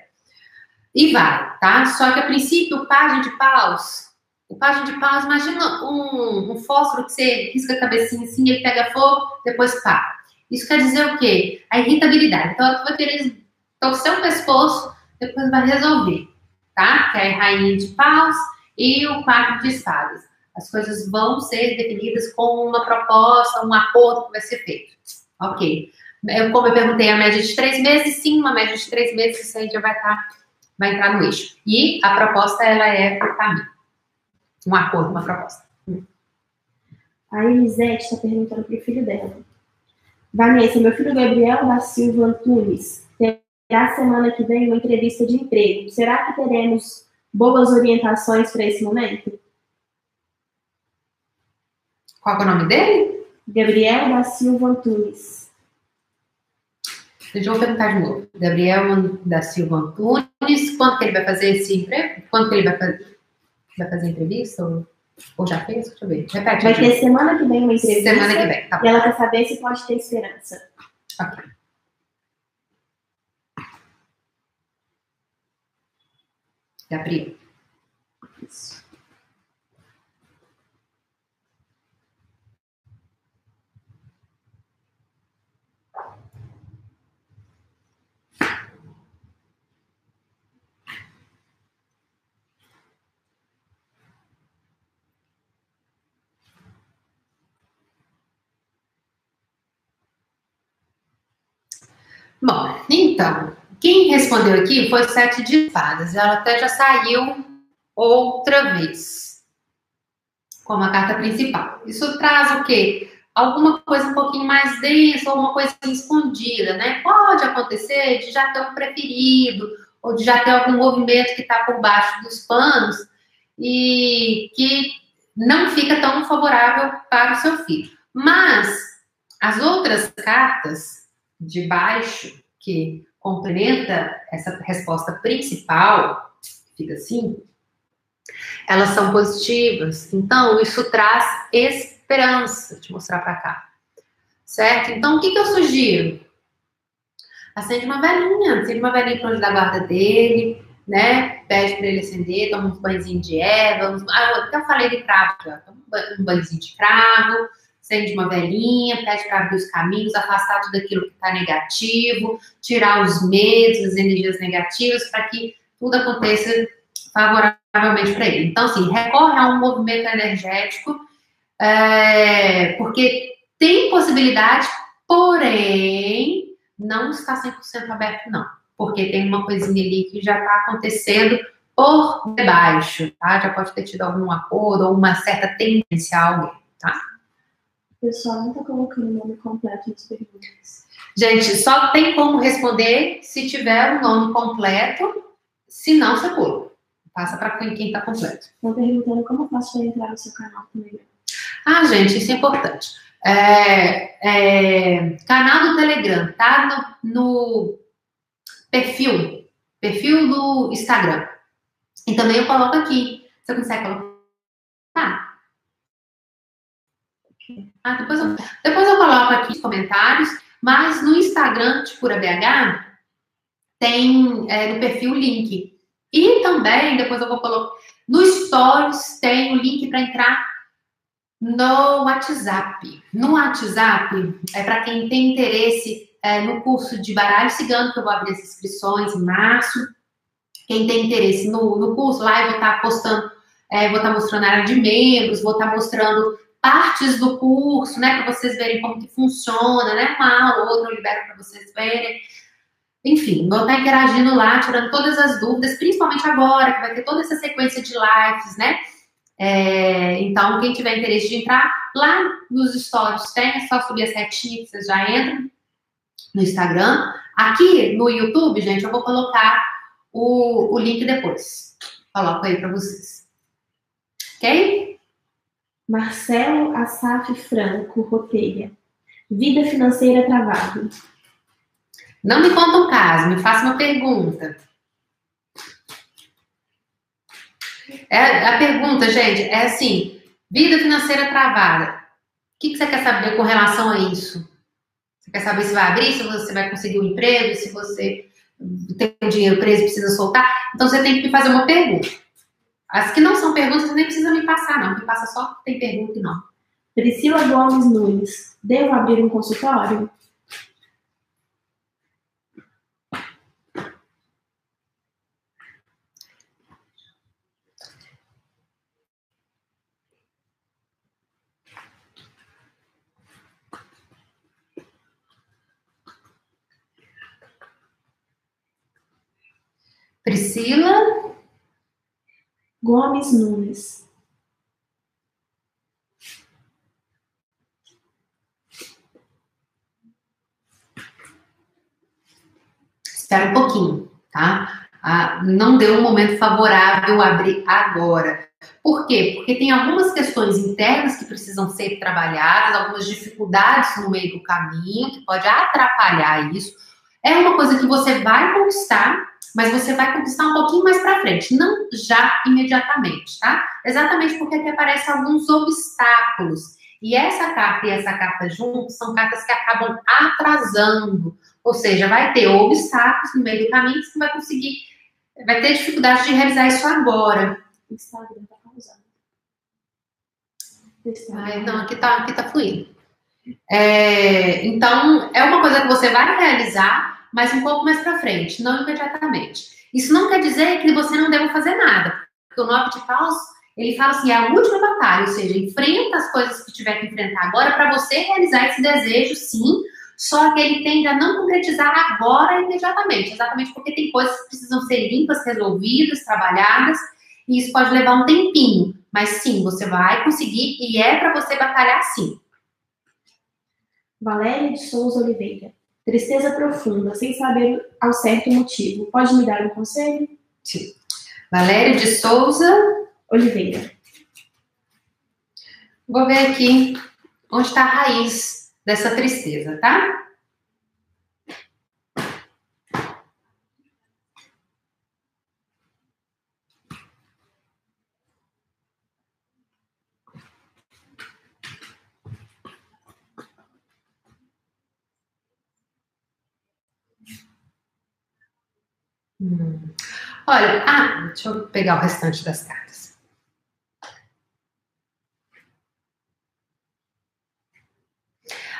E vai, tá? Só que a princípio, o página de paus o página de paus, imagina um, um fósforo que você risca a cabecinha assim, ele pega fogo, depois para. Isso quer dizer o quê? A irritabilidade. Então, ela vai querer torcer o pescoço, depois vai resolver, tá? Que é a rainha de paus e o quarto de espadas. As coisas vão ser definidas com uma proposta, um acordo que vai ser feito. Ok. Eu, como eu perguntei, a média de três meses, sim, uma média de três meses, isso aí já vai, tá, vai entrar no eixo. E a proposta, ela é para o caminho um acordo, uma proposta. A Elisete está perguntando para o filho dela. Vanessa, meu filho Gabriel da Silva Antunes terá semana que vem uma entrevista de emprego. Será que teremos boas orientações para esse momento? Qual é o nome dele? Gabriel da Silva Antunes. Deixa eu perguntar de novo. Gabriel da Silva Antunes, quanto que ele vai fazer esse emprego? Quanto que ele vai fazer? vai fazer entrevista? Ou, ou já fez? Deixa eu ver. Repete. Vai ter semana que vem uma entrevista. Semana que vem, tá bom. E ela quer saber se pode ter esperança. Ok. Gabriel. Isso. Bom, então, quem respondeu aqui foi Sete de Espadas. Ela até já saiu outra vez como a carta principal. Isso traz o quê? Alguma coisa um pouquinho mais densa ou uma coisa escondida, né? Pode acontecer de já ter um preferido ou de já ter algum movimento que está por baixo dos panos e que não fica tão favorável para o seu filho. Mas as outras cartas de baixo, que complementa essa resposta principal, fica assim, elas são positivas. Então, isso traz esperança. Vou te mostrar para cá. Certo? Então, o que, que eu sugiro? Acende uma velhinha, acende uma velhinha para onde da guarda dele, né? Pede para ele acender, toma um banhozinho de erva. Uns... Ah, eu até falei de cravo. Toma um banhozinho de cravo acende uma velhinha, pede para abrir os caminhos, afastar tudo aquilo que está negativo, tirar os medos, as energias negativas, para que tudo aconteça favoravelmente para ele. Então, assim, recorre a um movimento energético, é, porque tem possibilidade, porém, não está 100% aberto, não. Porque tem uma coisinha ali que já está acontecendo por debaixo, tá? Já pode ter tido algum acordo ou uma certa tendência a alguém, tá? O pessoal não está colocando o nome completo nas perguntas. Gente, só tem como responder se tiver o nome completo, se não, você pula. Passa para quem está completo. Estão perguntando como faço para entrar no seu canal também. Ah, gente, isso é importante. É, é, canal do Telegram, tá no, no, perfil, perfil do Instagram. E também eu coloco aqui. Você consegue colocar? Tá. Ah, depois, eu, depois eu coloco aqui os comentários, mas no Instagram de Cura BH tem é, no perfil link. E também, depois eu vou colocar. No Stories tem o link para entrar no WhatsApp. No WhatsApp, é para quem tem interesse é, no curso de baralho cigano, que eu vou abrir as inscrições em março. Quem tem interesse no, no curso, lá eu vou estar tá postando, é, vou estar tá mostrando a área de membros, vou estar tá mostrando partes do curso, né, para vocês verem como que funciona, né, uma aula, outra eu libero para vocês verem. Enfim, vou estar interagindo lá, tirando todas as dúvidas, principalmente agora, que vai ter toda essa sequência de lives, né? É, então, quem tiver interesse de entrar, lá nos stories tem, é só subir a setinha que vocês já entram no Instagram. Aqui no YouTube, gente, eu vou colocar o, o link depois. Coloco aí para vocês. Ok? Marcelo Assaf Franco Roteia. Vida financeira travada. Não me conta um caso, me faça uma pergunta. É, a pergunta, gente, é assim: vida financeira travada. O que, que você quer saber com relação a isso? Você quer saber se vai abrir, se você vai conseguir um emprego, se você tem um dinheiro preso e precisa soltar? Então você tem que fazer uma pergunta. As que não são perguntas, nem precisa me passar, não. Me passa só tem pergunta e não. Priscila Gomes Nunes. Devo abrir um consultório? Priscila Gomes Nunes. Espera um pouquinho, tá? Ah, não deu um momento favorável abrir agora. Por quê? Porque tem algumas questões internas que precisam ser trabalhadas, algumas dificuldades no meio do caminho que pode atrapalhar isso. É uma coisa que você vai conquistar, mas você vai conquistar um pouquinho mais para frente, não já imediatamente, tá? Exatamente porque aqui aparecem alguns obstáculos. E essa carta e essa carta juntos são cartas que acabam atrasando, ou seja, vai ter obstáculos no meio do caminho que você vai conseguir vai ter dificuldade de realizar isso agora. Instagram tá causando. Ai, não, aqui tá, aqui tá fluindo. É, então, é uma coisa que você vai realizar, mas um pouco mais para frente, não imediatamente. Isso não quer dizer que você não deva fazer nada, porque o nove de paus, ele fala assim, é a última batalha, ou seja, enfrenta as coisas que tiver que enfrentar agora para você realizar esse desejo, sim, só que ele tende a não concretizar agora imediatamente, exatamente porque tem coisas que precisam ser limpas, resolvidas, trabalhadas, e isso pode levar um tempinho, mas sim, você vai conseguir e é para você batalhar sim. Valéria de Souza Oliveira. Tristeza profunda, sem saber ao certo motivo. Pode me dar um conselho? Sim. Valéria de Souza Oliveira. Vou ver aqui onde está a raiz dessa tristeza, tá? Hum. Olha, ah, deixa eu pegar o restante das cartas.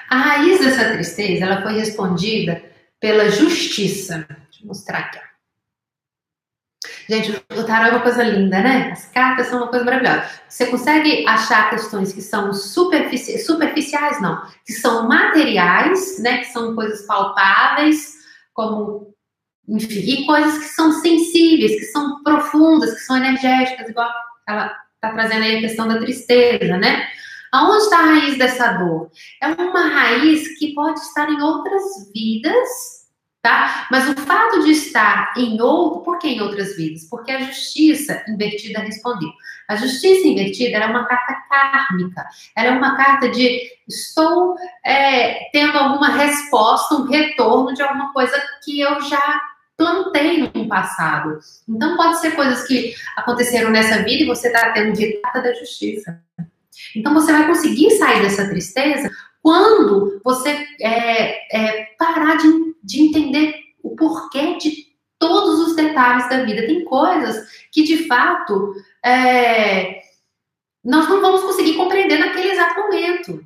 A raiz dessa tristeza, ela foi respondida pela justiça. Deixa eu mostrar aqui. Gente, o tarot é uma coisa linda, né? As cartas são uma coisa maravilhosa. Você consegue achar questões que são superfici superficiais, não, que são materiais, né? Que são coisas palpáveis, como enfim, e coisas que são sensíveis, que são profundas, que são energéticas, igual ela está trazendo aí a questão da tristeza, né? Aonde está a raiz dessa dor? É uma raiz que pode estar em outras vidas, tá? Mas o fato de estar em outro, por que em outras vidas? Porque a justiça invertida respondeu. A justiça invertida é uma carta kármica, ela é uma carta de estou é, tendo alguma resposta, um retorno de alguma coisa que eu já plantei no passado. Então, pode ser coisas que aconteceram nessa vida e você está tendo ditada da justiça. Então, você vai conseguir sair dessa tristeza quando você é, é, parar de, de entender o porquê de todos os detalhes da vida. Tem coisas que, de fato, é, nós não vamos conseguir compreender naquele exato momento.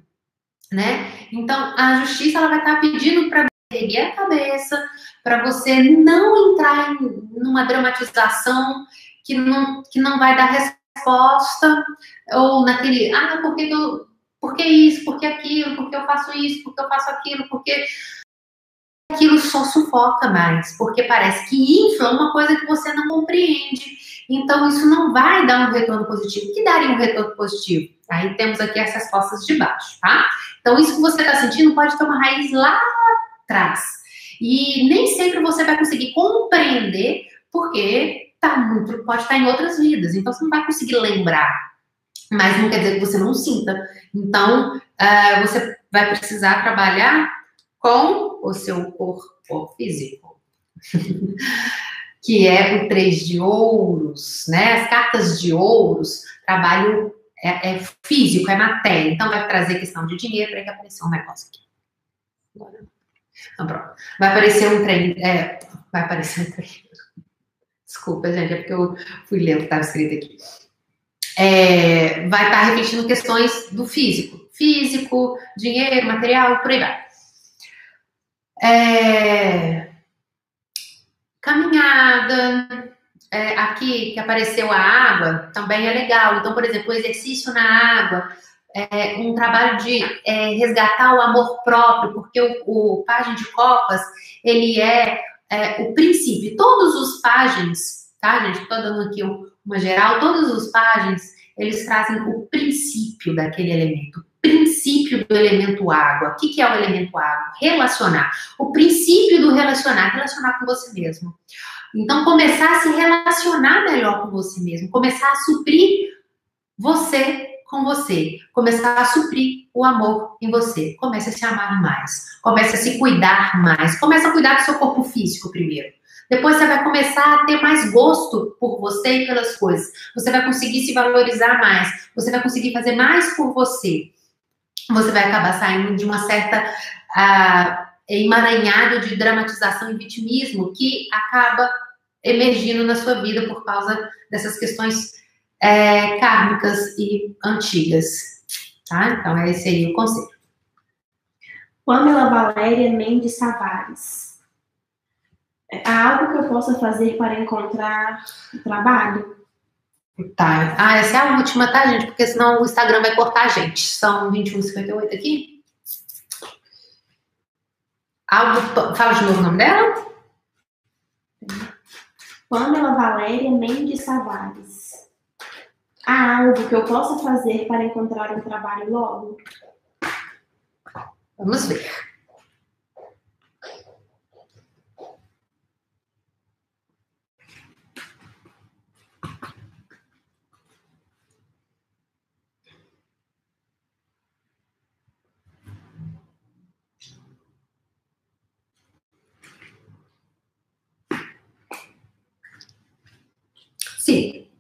Né? Então, a justiça ela vai estar tá pedindo para erguer a cabeça, para você não entrar em numa dramatização que não, que não vai dar resposta, ou naquele, ah, por que, eu, por que isso, por que aquilo, por que eu faço isso, por que eu faço aquilo, porque aquilo só sufoca mais, porque parece que infla uma coisa que você não compreende. Então, isso não vai dar um retorno positivo. Que daria um retorno positivo? Aí temos aqui as respostas de baixo, tá? Então, isso que você está sentindo pode ter uma raiz lá E nem sempre você vai conseguir compreender, porque tá muito, pode estar em outras vidas. Então você não vai conseguir lembrar. Mas não quer dizer que você não sinta. Então, uh, você vai precisar trabalhar com o seu corpo físico. que é o três de ouros, né? As cartas de ouros, trabalho é, é físico, é matéria. Então, vai trazer questão de dinheiro, para que aparecer um negócio aqui. Agora. Então, pronto. Vai aparecer um trem. É, vai aparecer um trem. Desculpa, gente, é porque eu fui ler o que estava escrito aqui. É, vai estar repetindo questões do físico. Físico, dinheiro, material, por aí vai. É, caminhada. É, aqui que apareceu a água também é legal. Então, por exemplo, o exercício na água é, um trabalho de é, resgatar o amor próprio, porque o, o Página de Copas, ele é, é, o princípio. Todos os páginas, tá, gente? Estou dando aqui uma geral, todos os páginas, eles trazem o princípio daquele elemento, princípio do elemento água. O que, que é o elemento água? Relacionar. O princípio do relacionar, relacionar com você mesmo. Então, começar a se relacionar melhor com você mesmo, começar a suprir você com você, começar a suprir o amor em você. Comece a se amar mais, comece a se cuidar mais, comece a cuidar do seu corpo físico primeiro. Depois você vai começar a ter mais gosto por você e pelas coisas. Você vai conseguir se valorizar mais, você vai conseguir fazer mais por você. Você vai acabar saindo de uma certa uh, emaranhado de dramatização e vitimismo que acaba emergindo na sua vida por causa dessas questões é, kármicas e antigas. Tá? Então, é esse aí o conselho. Pamela Valéria Mendes Tavares. Há algo que eu possa fazer para encontrar trabalho? Tá. Ah, essa é a última, tá, gente? Porque senão o Instagram vai cortar a gente. São 21,58 aqui. Algo. Fala de novo o nome dela. Pamela Valéria Mendes Tavares. Há algo que eu possa fazer para encontrar um trabalho logo? Vamos ver. Sim.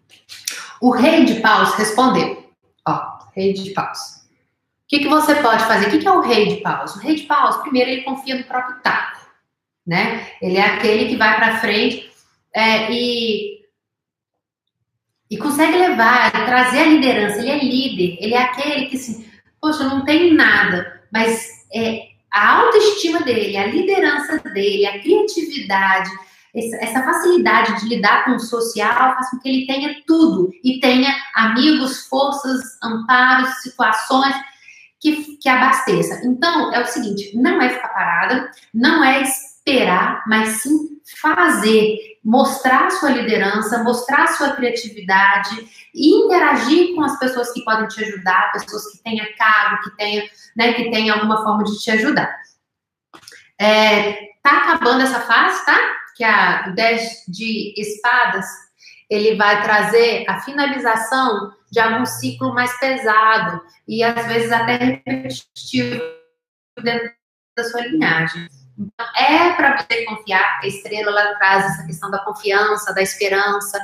O rei de paus respondeu. Ó, rei de paus. O que, que você pode fazer? O que, que é o rei de paus? O rei de paus, primeiro, ele confia no próprio taco, né? Ele é aquele que vai para frente é, e e consegue levar, trazer a liderança. Ele é líder, ele é aquele que assim, poxa, não tem nada, mas é a autoestima dele, a liderança dele, a criatividade, essa facilidade de lidar com o social faz com que ele tenha tudo e tenha amigos, forças, amparos, situações que, que abasteça. Então, é o seguinte: não é ficar parada, não é esperar, mas sim fazer, mostrar sua liderança, mostrar sua criatividade e interagir com as pessoas que podem te ajudar, pessoas que tenham cargo, que tenham, né, que tenham alguma forma de te ajudar. É, tá acabando essa fase, tá? Que a 10 de espadas ele vai trazer a finalização de algum ciclo mais pesado e às vezes até repetitivo dentro da sua linhagem. Então, é para você confiar, a estrela ela traz essa questão da confiança, da esperança,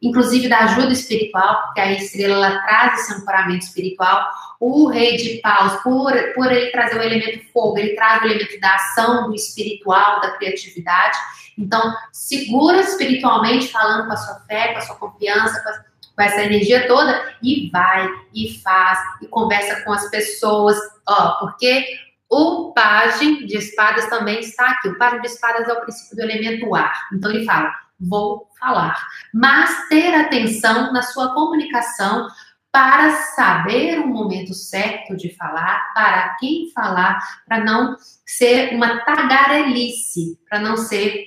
inclusive da ajuda espiritual, porque a estrela ela traz esse ancoramento espiritual. O rei de paus, por, por ele trazer o elemento fogo, ele traz o elemento da ação, do espiritual, da criatividade. Então, segura espiritualmente, falando com a sua fé, com a sua confiança, com, a, com essa energia toda, e vai, e faz, e conversa com as pessoas, ó, porque o pajem de espadas também está aqui. O pajem de espadas é o princípio do elemento ar. Então, ele fala, vou falar. Mas ter atenção na sua comunicação para saber o momento certo de falar, para quem falar, para não ser uma tagarelice, para não ser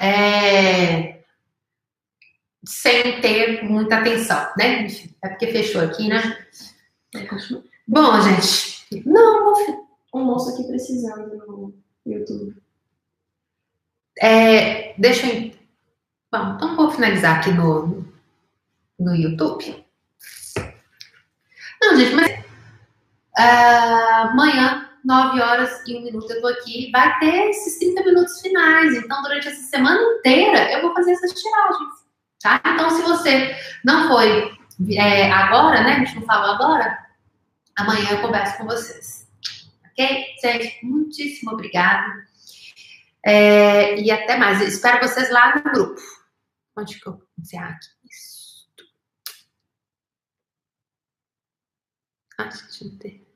é, sem ter muita atenção, né? Enfim, é porque fechou aqui, né? Bom, gente, não. Um moço aqui precisando no YouTube. É, deixa eu. Bom, então vou finalizar aqui no, no YouTube. Não, gente, mas uh, amanhã 9 horas e 1 minuto eu tô aqui, vai ter esses 30 minutos finais. Então, durante essa semana inteira, eu vou fazer essas tiragens, tá? Então, se você não foi é, agora, né? A gente não falou agora, amanhã eu converso com vocês. Ok? Gente, muitíssimo obrigada. É, e até mais. Eu espero vocês lá no grupo. Onde que eu encerrar aqui? Isso. Ah, deixa eu ter.